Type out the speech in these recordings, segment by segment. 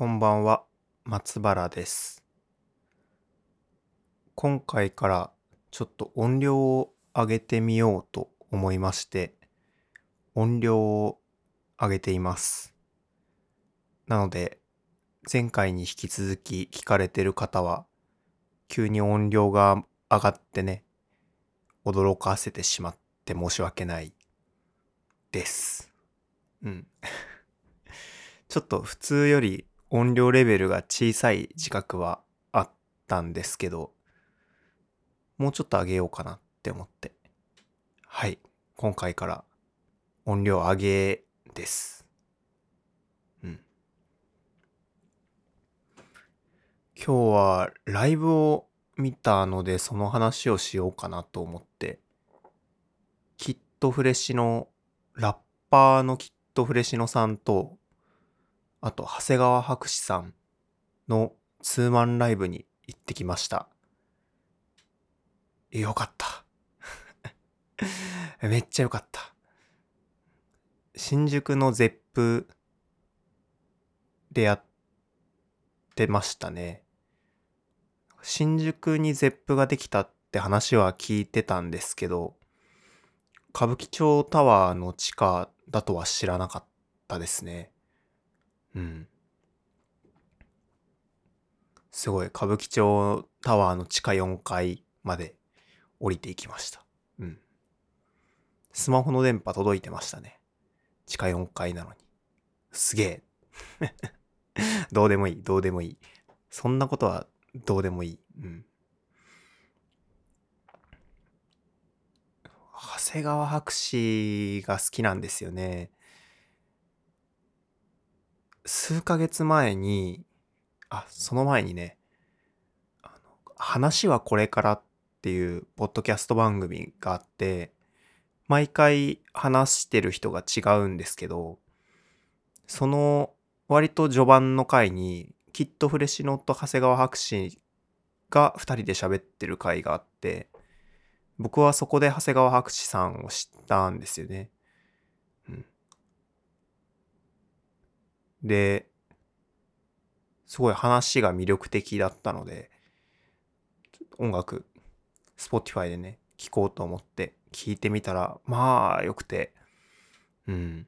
こんばんは、松原です。今回からちょっと音量を上げてみようと思いまして、音量を上げています。なので、前回に引き続き聞かれてる方は、急に音量が上がってね、驚かせてしまって申し訳ないです。うん。ちょっと普通より音量レベルが小さい自覚はあったんですけど、もうちょっと上げようかなって思って。はい。今回から音量上げです。うん。今日はライブを見たのでその話をしようかなと思って、キットフレッシノ、ラッパーのキットフレッシノさんと、あと、長谷川博士さんのツーマンライブに行ってきました。よかった。めっちゃよかった。新宿のゼップでやってましたね。新宿にゼップができたって話は聞いてたんですけど、歌舞伎町タワーの地下だとは知らなかったですね。うん。すごい、歌舞伎町タワーの地下4階まで降りていきました。うん。スマホの電波届いてましたね。地下4階なのに。すげえ。どうでもいい、どうでもいい。そんなことはどうでもいい。うん。長谷川博士が好きなんですよね。数ヶ月前に、あ、その前にね、あの話はこれからっていうポッドキャスト番組があって、毎回話してる人が違うんですけど、その割と序盤の回に、きっとフレシノと長谷川博士が二人で喋ってる回があって、僕はそこで長谷川博士さんを知ったんですよね。うん。で、すごい話が魅力的だったので、音楽、Spotify でね、聴こうと思って聞いてみたら、まあ、良くて、うん。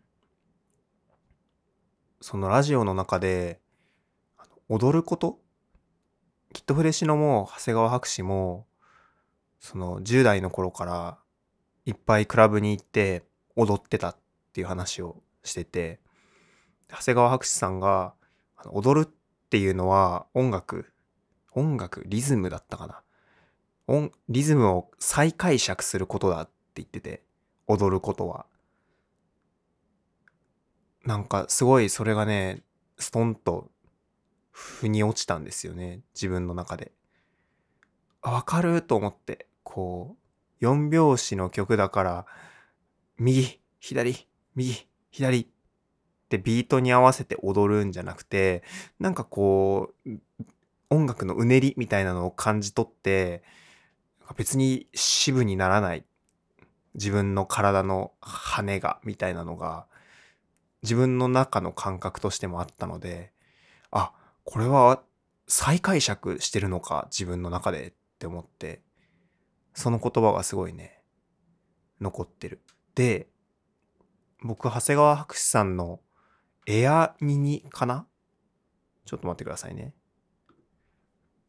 そのラジオの中で、踊ることきっとフレシノも長谷川博士も、その10代の頃からいっぱいクラブに行って踊ってたっていう話をしてて、長谷川博士さんが踊るっていうのは音楽、音楽、リズムだったかな。音リズムを再解釈することだって言ってて、踊ることは。なんかすごいそれがね、ストンと腑に落ちたんですよね、自分の中で。あわかると思って、こう、4拍子の曲だから、右、左、右、左ってビートに合わせて踊るんじゃなくて、なんかこう、音楽のうねりみたいなのを感じ取って、別に支部にならない自分の体の羽がみたいなのが自分の中の感覚としてもあったので、あ、これは再解釈してるのか自分の中でって思って、その言葉がすごいね、残ってる。で、僕、長谷川博士さんのエアニニかな？ちょっと待ってくださいね。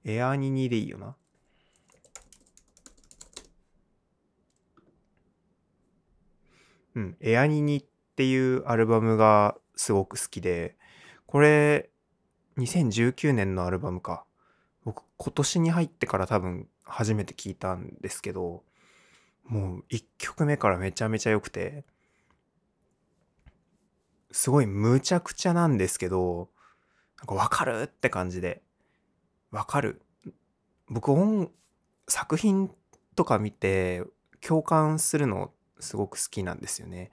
エアニニでいいよな。うん、エアニニっていうアルバムがすごく好きで、これ、2019年のアルバムか。僕、今年に入ってから多分初めて聞いたんですけど、もう1曲目からめちゃめちゃ良くて、すごい無茶苦茶なんですけど、なんかわかるって感じで、わかる。僕音、作品とか見て共感するのすごく好きなんですよね。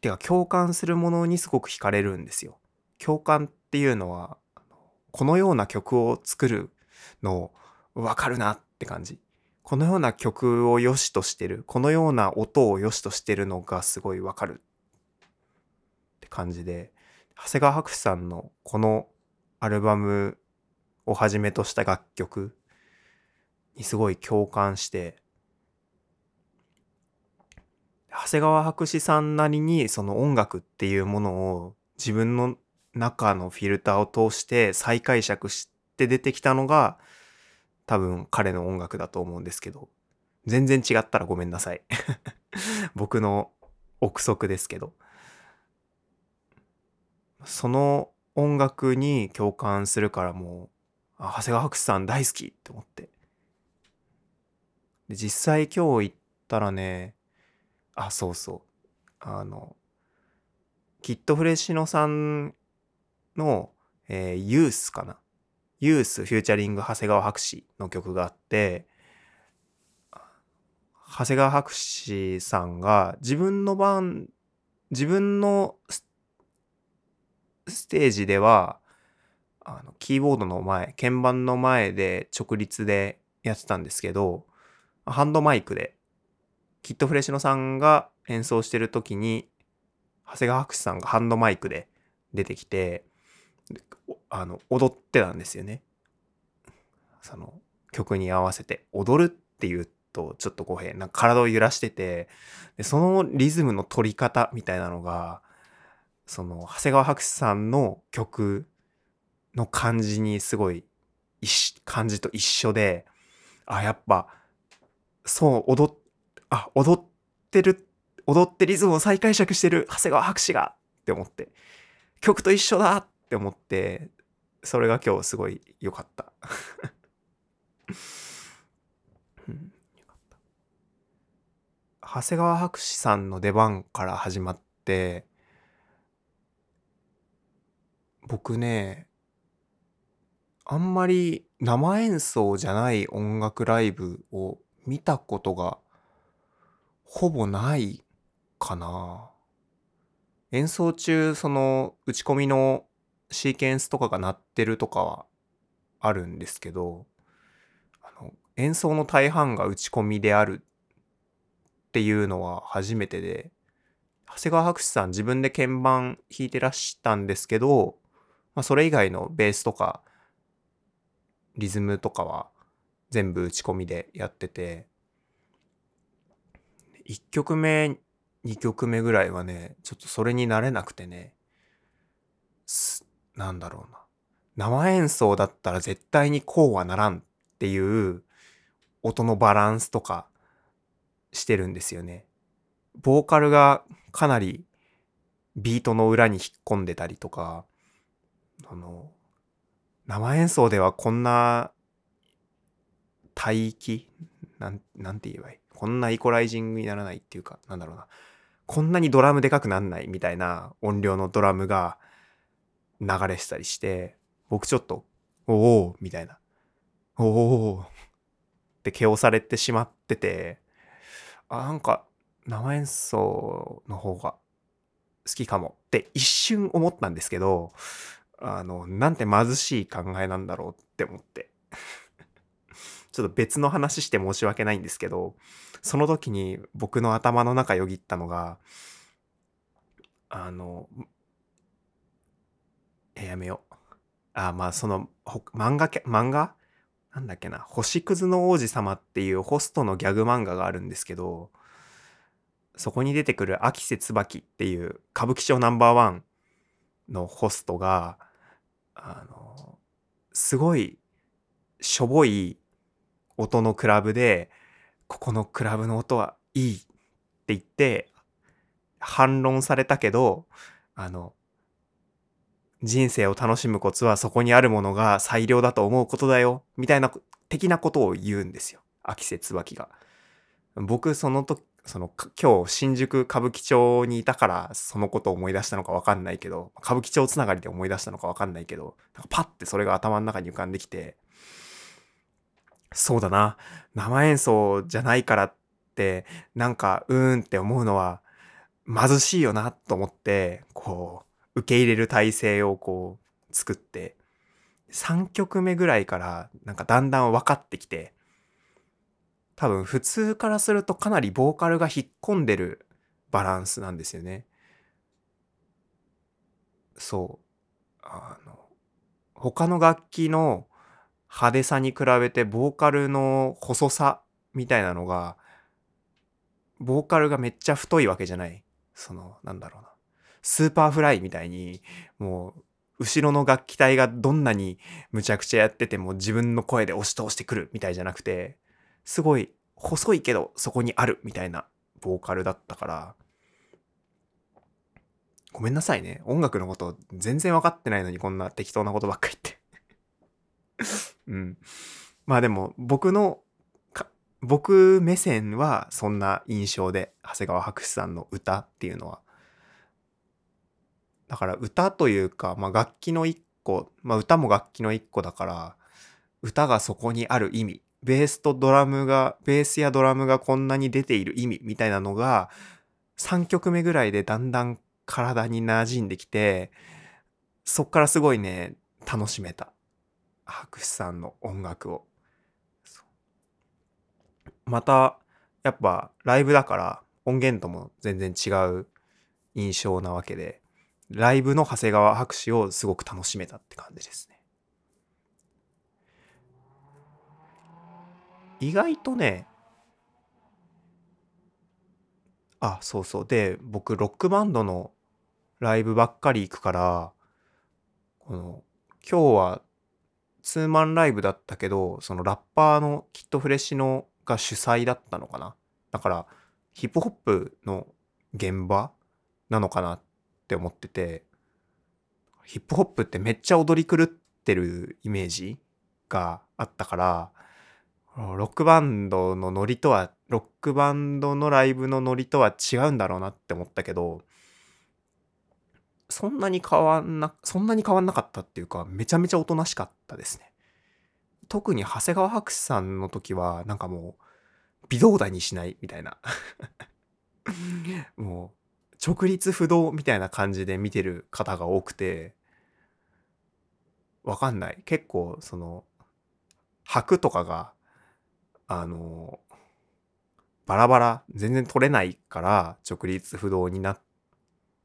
てか共感するものにすごく惹かれるんですよ。共感っていうのは、このような曲を作るのわかるなって感じ。このような曲を良しとしてる、このような音を良しとしてるのがすごいわかる感じで、長谷川博士さんのこのアルバムをはじめとした楽曲にすごい共感して、長谷川博士さんなりにその音楽っていうものを自分の中のフィルターを通して再解釈して出てきたのが多分彼の音楽だと思うんですけど、全然違ったらごめんなさい。僕の憶測ですけど。その音楽に共感するからもう、あ長谷川博士さん大好きって思って。で実際今日行ったらね、あ、そうそう。あの、キットフレシノさんの、えーユースかな。ユースフューチャリング長谷川博士の曲があって、長谷川博士さんが自分の番、自分のステージでは、あの、キーボードの前、鍵盤の前で直立でやってたんですけど、ハンドマイクで、キットフレッシュノさんが演奏してる時に、長谷川博士さんがハンドマイクで出てきて、あの、踊ってたんですよね。その、曲に合わせて。踊るっていうと、ちょっと語弊。なんか体を揺らしてて、でそのリズムの取り方みたいなのが、その、長谷川博士さんの曲の感じにすごい、感じと一緒で、あ、やっぱ、そう、踊っ、あ、踊ってる、踊ってリズムを再解釈してる長谷川博士がって思って、曲と一緒だって思って、それが今日すごい良かった。うんよかった長谷川博士さんの出番から始まって、僕ね、あんまり生演奏じゃない音楽ライブを見たことがほぼないかな。演奏中、その打ち込みのシーケンスとかが鳴ってるとかはあるんですけど、あの演奏の大半が打ち込みであるっていうのは初めてで、長谷川博士さん自分で鍵盤弾いてらしたんですけど、まあ、それ以外のベースとかリズムとかは全部打ち込みでやってて、1曲目、2曲目ぐらいはね、ちょっとそれになれなくてね、なんだろうな。生演奏だったら絶対にこうはならんっていう音のバランスとかしてるんですよね。ボーカルがかなりビートの裏に引っ込んでたりとか、あの、生演奏ではこんな帯域なん、なんて言えばいい？こんなイコライジングにならないっていうか、なんだろうな。こんなにドラムでかくなんないみたいな音量のドラムが流れてたりして、僕ちょっと、おおみたいな。おおって気をされてしまってて、あ、なんか生演奏の方が好きかもって一瞬思ったんですけど、あの、なんて貧しい考えなんだろうって思って。ちょっと別の話して申し訳ないんですけど、その時に僕の頭の中よぎったのが、あの、え、やめよう。あ、まあその、ほ漫画、漫画？なんだっけな、星屑の王子様っていうホストのギャグ漫画があるんですけど、そこに出てくる秋瀬椿っていう歌舞伎町ナンバーワンのホストが、あの、すごいしょぼい音のクラブで、ここのクラブの音はいいって言って、反論されたけど、あの、人生を楽しむコツはそこにあるものが最良だと思うことだよ、みたいな、的なことを言うんですよ。秋瀬椿が。僕、その時、その、今日、新宿歌舞伎町にいたから、そのことを思い出したのかわかんないけど、歌舞伎町つながりで思い出したのかわかんないけど、なんかパッてそれが頭の中に浮かんできて、そうだな。生演奏じゃないからって、なんか、うーんって思うのは、貧しいよなと思って、こう、受け入れる体制をこう、作って、3曲目ぐらいから、なんかだんだん分かってきて、多分普通からするとかなりボーカルが引っ込んでるバランスなんですよね。そう。あの他の楽器の派手さに比べてボーカルの細さみたいなのがボーカルがめっちゃ太いわけじゃない。そのなんだろうな。 Superfly みたいにもう後ろの楽器隊がどんなにむちゃくちゃやってても自分の声で押し通してくるみたいじゃなくてすごい細いけどそこにあるみたいなボーカルだったから。ごめんなさいね。音楽のこと全然分かってないのにこんな適当なことばっかり言って。うん。まあでも僕の僕目線はそんな印象で長谷川博士さんの歌っていうのは。だから歌というか、まあ、楽器の一個、まあ、歌も楽器の一個だから歌がそこにある意味ベースとドラムがベースやドラムがこんなに出ている意味みたいなのが3曲目ぐらいでだんだん体に馴染んできてそっからすごいね楽しめた博士さんの音楽を。またやっぱライブだから音源とも全然違う印象なわけでライブの長谷川博士をすごく楽しめたって感じですね。意外とねあそうそうで僕ロックバンドのライブばっかり行くからこの今日はツーマンライブだったけどそのラッパーのキットフレッシュのが主催だったのかな。だから、ヒップホップの現場なのかなって思ってて、ヒップホップってめっちゃ踊り狂ってるイメージがあったから、ロックバンドのノリとは、ロックバンドのライブのノリとは違うんだろうなって思ったけど、そんなに変わんな、そんなに変わんなかったっていうか、めちゃめちゃおとなしかったですね。特に長谷川博士さんの時は、なんかもう、微動だにしないみたいな もう、直立不動みたいな感じで見てる方が多くて、わかんない。結構、その、拍とかが、あの、バラバラ、全然取れないから直立不動になっ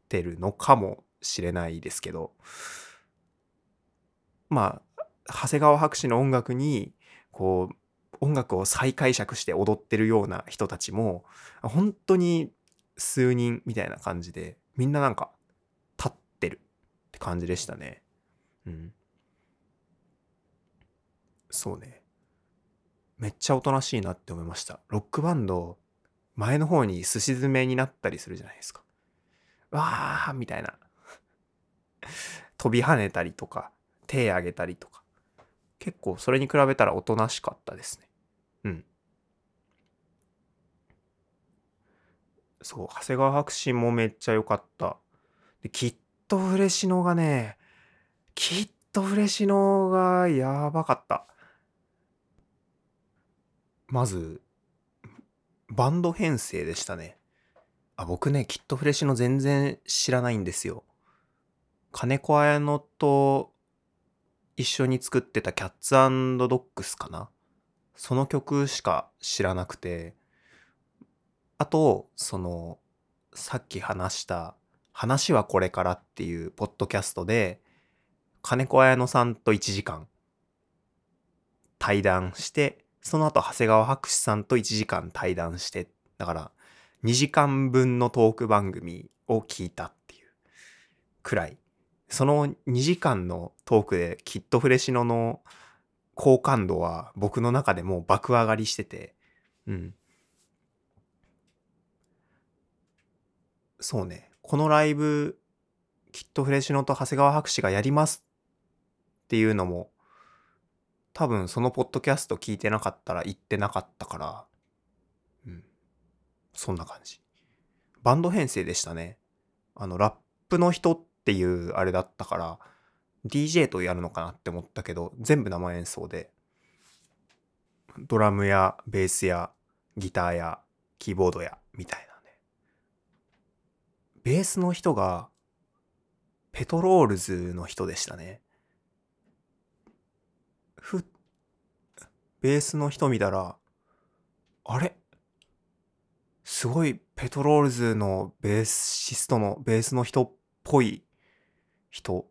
てるのかもしれないですけど、まあ、長谷川博士の音楽にこう音楽を再解釈して踊ってるような人たちも本当に数人みたいな感じでみんななんか立ってるって感じでしたね。うん。そうね。めっちゃおとなしいなって思いましたロックバンド前の方にすし詰めになったりするじゃないですかわーみたいな飛び跳ねたりとか手上げたりとか結構それに比べたらおとなしかったですね。うん。そう、長谷川博士もめっちゃ良かった。で、きっとフレシノがね、きっとフレシノがやばかった。まず、バンド編成でしたね。あ、僕ね、きっとフレッシノ全然知らないんですよ。金子綾乃と一緒に作ってたキャッツドッグスかな？その曲しか知らなくて、あと、その、さっき話した、話はこれからっていうポッドキャストで、金子綾乃さんと1時間対談して、その後長谷川博士さんと1時間対談して、だから2時間分のトーク番組を聞いたっていうくらいその2時間のトークできっとフレシノの好感度は僕の中でもう爆上がりしてて、うん。そうね。このライブ、きっとフレシノと長谷川博士がやりますっていうのも、多分そのポッドキャスト聞いてなかったら言ってなかったから、うん。そんな感じ。バンド編成でしたね。あの、ラップの人っていうあれだったから DJ とやるのかなって思ったけど全部生演奏でドラムやベースやギターやキーボードやみたいなねベースの人がペトロールズの人でしたねふっベースの人見たらあれ？すごいペトロールズのベーシストのベースの人っぽい人。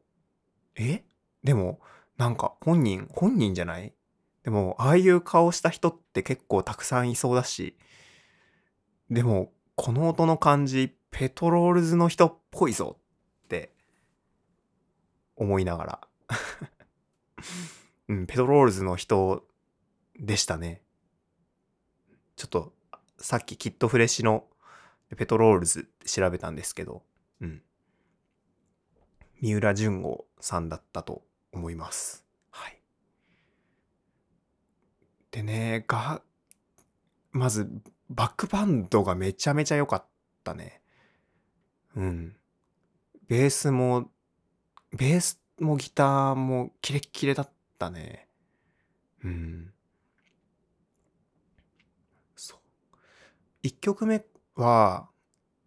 え？でも、なんか本人、本人じゃない？でも、ああいう顔した人って結構たくさんいそうだし、でも、この音の感じ、ペトロールズの人っぽいぞって思いながら。うん、ペトロールズの人でしたね。ちょっと、さっきキットフレッシュのペトロールズって調べたんですけど、うん。三浦淳吾さんだったと思います。はい。でね、が、まず、バックバンドがめちゃめちゃ良かったね。うん。ベースも、ベースもギターもキレッキレだったたね。うん。そう。一曲目は、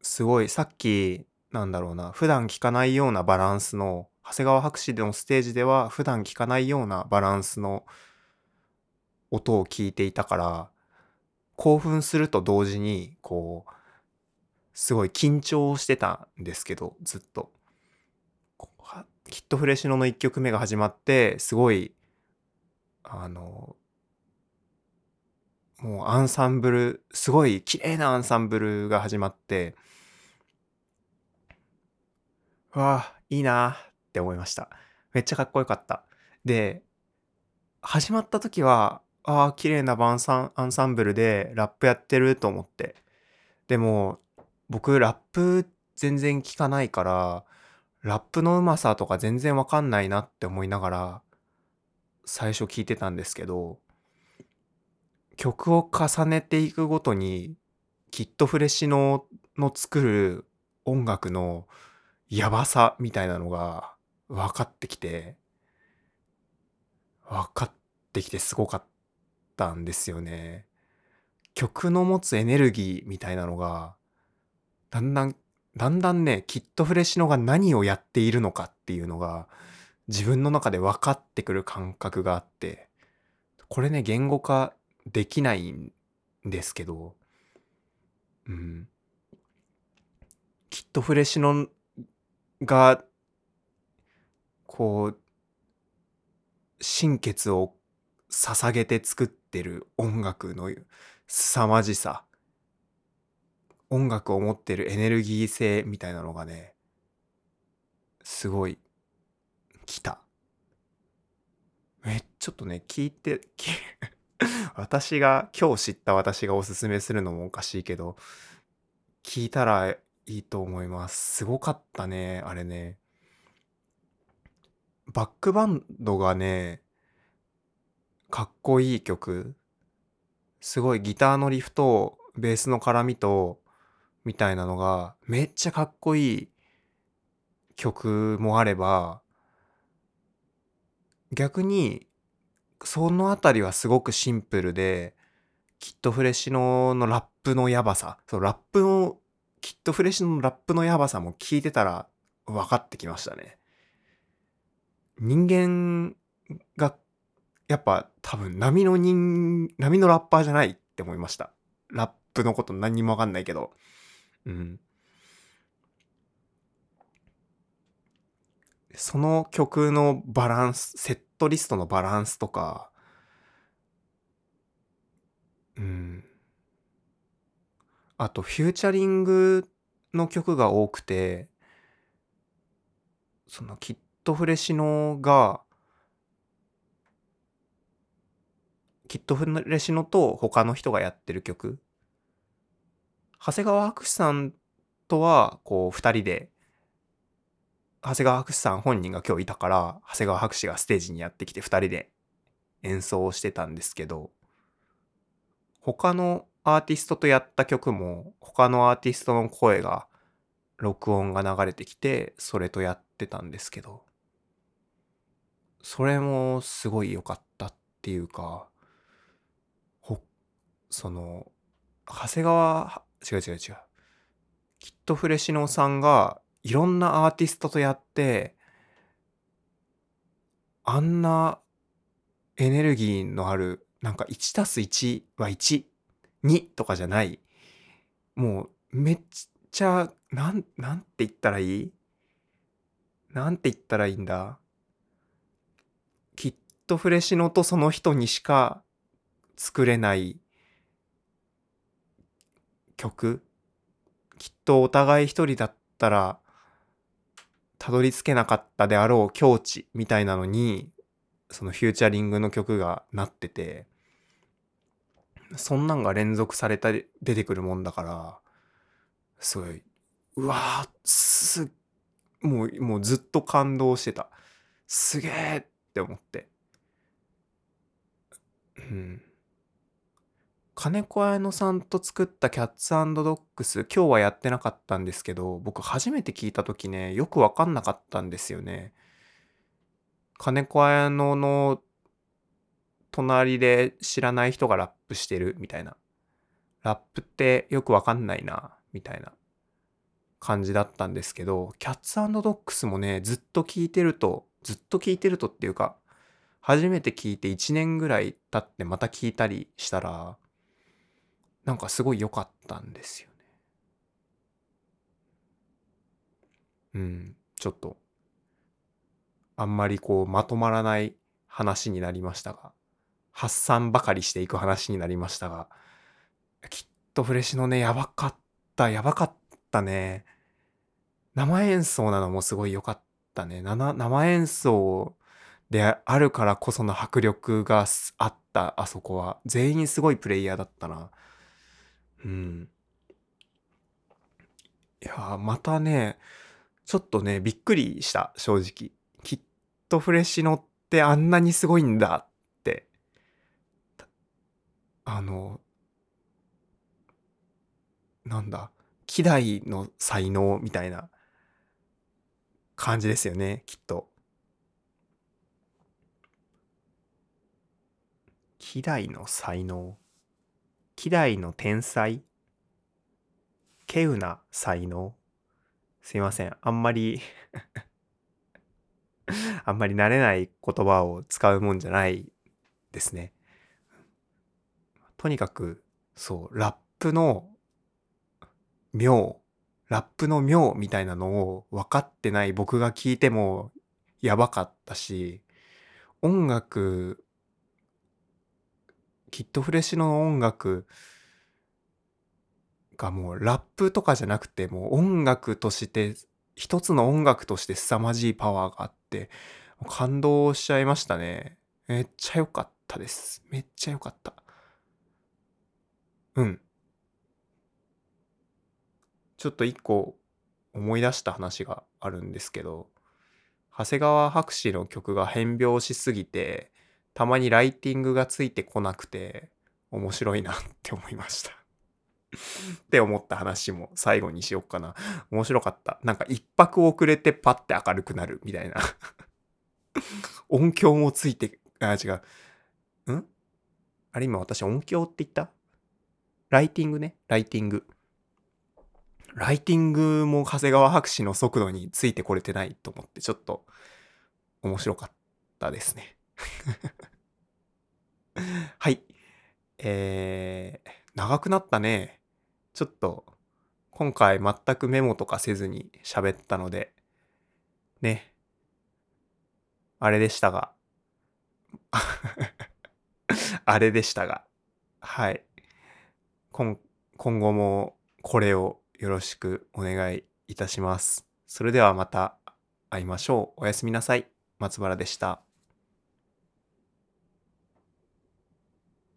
すごい、さっき、なんだろうな、普段聴かないようなバランスの、長谷川博士のステージでは普段聴かないようなバランスの音を聞いていたから、興奮すると同時に、こう、すごい緊張してたんですけど、ずっと。きっとフレシノの1曲目が始まって、すごい、あの、もうアンサンブル、すごい綺麗なアンサンブルが始まって、わあ、いいなって思いました。めっちゃかっこよかった。で、始まった時は、ああ、綺麗なバンサンアンサンブルでラップやってると思って。でも、僕、ラップ全然聞かないから、ラップのうまさとか全然わかんないなって思いながら、最初聞いてたんですけど、曲を重ねていくごとに、きっとフレッシュの作る音楽のやばさみたいなのが分かってきて、分かってきてすごかったんですよね。曲の持つエネルギーみたいなのが、だんだんだんだんね、きっとフレッシュのが何をやっているのかっていうのが、自分の中で分かってくる感覚があって、これね、言語化できないんですけど、うん。きっとフレシュのが、こう、心血を捧げて作ってる音楽の凄まじさ音楽を持ってるエネルギー性みたいなのがね、すごい、来た。え、ちょっとね、聞いて、私が、今日知った私がおすすめするのもおかしいけど、聞いたらいいと思います。すごかったね、あれね。バックバンドがね、かっこいい曲。すごいギターのリフとベースの絡みとみたいなのがめっちゃかっこいい曲もあれば逆にそのあたりはすごくシンプルできっとフレッシュのラップのやばさそうラップのきっとフレッシュのラップのやばさも聞いてたら分かってきましたね。人間がやっぱ多分波の人波のラッパーじゃないって思いました。ラップのこと何にも分かんないけど。うん。その曲のバランス、セットリストのバランスとか、うん。あと、フューチャリングの曲が多くて、そのキットフレシノが、キットフレシノと他の人がやってる曲長谷川博士さんとは、こう、二人で、長谷川博士さん本人が今日いたから、長谷川博士がステージにやってきて二人で演奏をしてたんですけど、他のアーティストとやった曲も、他のアーティストの声が、録音が流れてきて、それとやってたんですけど、それもすごい良かったっていうか、ほ、その、長谷川違う違う違う。きっとフレシノさんがいろんなアーティストとやって、あんなエネルギーのある、なんか1たす1は1、2とかじゃない。もうめっちゃ、なん、なんて言ったらいい？なんて言ったらいいんだ？きっとフレシノとその人にしか作れない曲。きっとお互い一人だったらたどり着けなかったであろう境地みたいなのにそのフューチャリングの曲がなっててそんなんが連続されたり出てくるもんだからすごいうわーすもうもうずっと感動してた。すげえって思って。うん。金子綾乃さんと作ったキャッツドッグス今日はやってなかったんですけど僕初めて聞いた時ねよく分かんなかったんですよね。金子綾乃の隣で知らない人がラップしてるみたいな。ラップってよく分かんないなみたいな感じだったんですけどキャッツドッグスもねずっと聞いてるとずっと聞いてるとっていうか初めて聞いて1年ぐらい経ってまた聞いたりしたらなんかすごい良かったんですよね。うん、ちょっと、あんまりこうまとまらない話になりましたが、発散ばかりしていく話になりましたが、きっとフレッシュのね、やばかった、やばかったね。生演奏なのもすごい良かったね。生演奏であるからこその迫力があった、あそこは。全員すごいプレイヤーだったな。うん。いやまたね、ちょっとね、びっくりした、正直。きっとフレシノってあんなにすごいんだって。あの、なんだ、希代の才能みたいな感じですよね、きっと。希代の才能。希代の天才？稀有な才能？すいません。あんまり あんまり慣れない言葉を使うもんじゃないですね。とにかく、そう、ラップの妙、ラップの妙みたいなのを分かってない僕が聞いてもやばかったし、音楽キットフレッシュの音楽がもうラップとかじゃなくてもう音楽として一つの音楽として凄まじいパワーがあって感動しちゃいましたね。めっちゃ良かったです。めっちゃ良かった。うん。ちょっと一個思い出した話があるんですけど長谷川博士の曲が変拍しすぎてたまにライティングがついてこなくて面白いなって思いました って思った話も最後にしよっかな。面白かった。なんか一泊遅れてパッて明るくなるみたいな 音響もついて、あ、違う。ん？あれ今私音響って言った？ライティングね。ライティング。ライティングも長谷川博士の速度についてこれてないと思ってちょっと面白かったですね。はい。えー、長くなったね。ちょっと、今回全くメモとかせずに喋ったので、ね。あれでしたが。あれでしたが。はい。今今後もこれをよろしくお願いいたします。それではまた会いましょう。おやすみなさい。松原でした。